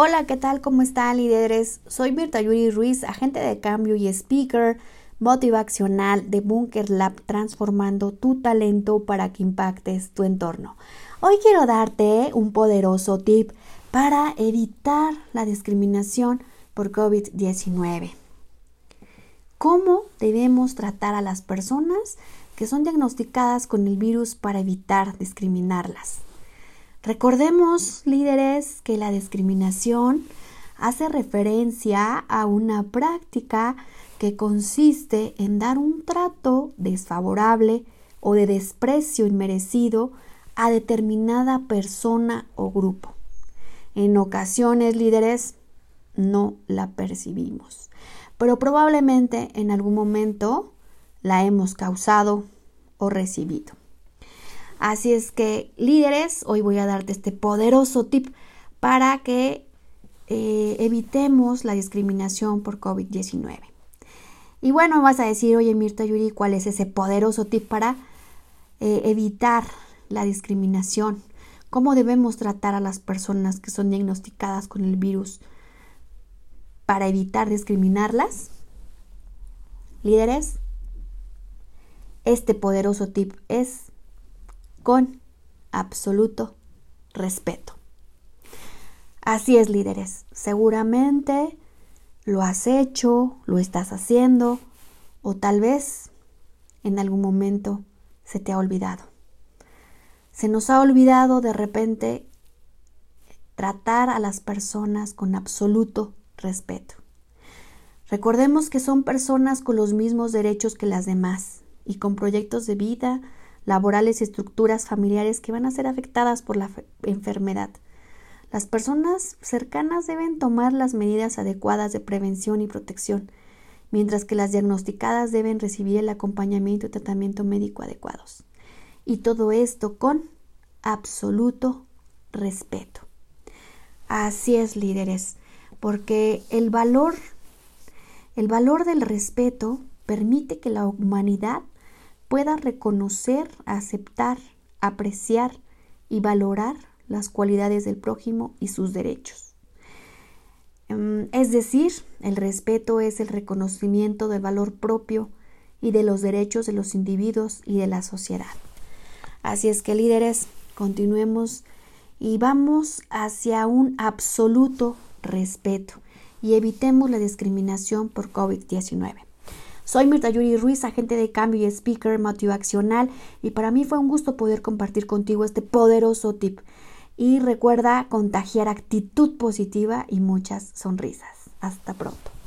Hola, ¿qué tal? ¿Cómo están líderes? Soy Mirta Yuri Ruiz, agente de cambio y speaker motivacional de Bunker Lab, transformando tu talento para que impactes tu entorno. Hoy quiero darte un poderoso tip para evitar la discriminación por COVID-19. ¿Cómo debemos tratar a las personas que son diagnosticadas con el virus para evitar discriminarlas? Recordemos, líderes, que la discriminación hace referencia a una práctica que consiste en dar un trato desfavorable o de desprecio inmerecido a determinada persona o grupo. En ocasiones, líderes, no la percibimos, pero probablemente en algún momento la hemos causado o recibido. Así es que líderes, hoy voy a darte este poderoso tip para que eh, evitemos la discriminación por COVID-19. Y bueno, vas a decir, oye Mirta Yuri, ¿cuál es ese poderoso tip para eh, evitar la discriminación? ¿Cómo debemos tratar a las personas que son diagnosticadas con el virus para evitar discriminarlas? Líderes, este poderoso tip es con absoluto respeto. Así es, líderes. Seguramente lo has hecho, lo estás haciendo o tal vez en algún momento se te ha olvidado. Se nos ha olvidado de repente tratar a las personas con absoluto respeto. Recordemos que son personas con los mismos derechos que las demás y con proyectos de vida, laborales y estructuras familiares que van a ser afectadas por la enfermedad. Las personas cercanas deben tomar las medidas adecuadas de prevención y protección, mientras que las diagnosticadas deben recibir el acompañamiento y tratamiento médico adecuados. Y todo esto con absoluto respeto. Así es, líderes, porque el valor, el valor del respeto permite que la humanidad pueda reconocer, aceptar, apreciar y valorar las cualidades del prójimo y sus derechos. Em, es decir, el respeto es el reconocimiento del valor propio y de los derechos de los individuos y de la sociedad. Así es que líderes, continuemos y vamos hacia un absoluto respeto y evitemos la discriminación por COVID-19. Soy Mirta Yuri Ruiz, agente de cambio y speaker motivacional y para mí fue un gusto poder compartir contigo este poderoso tip. Y recuerda contagiar actitud positiva y muchas sonrisas. Hasta pronto.